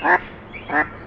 Quack, quack.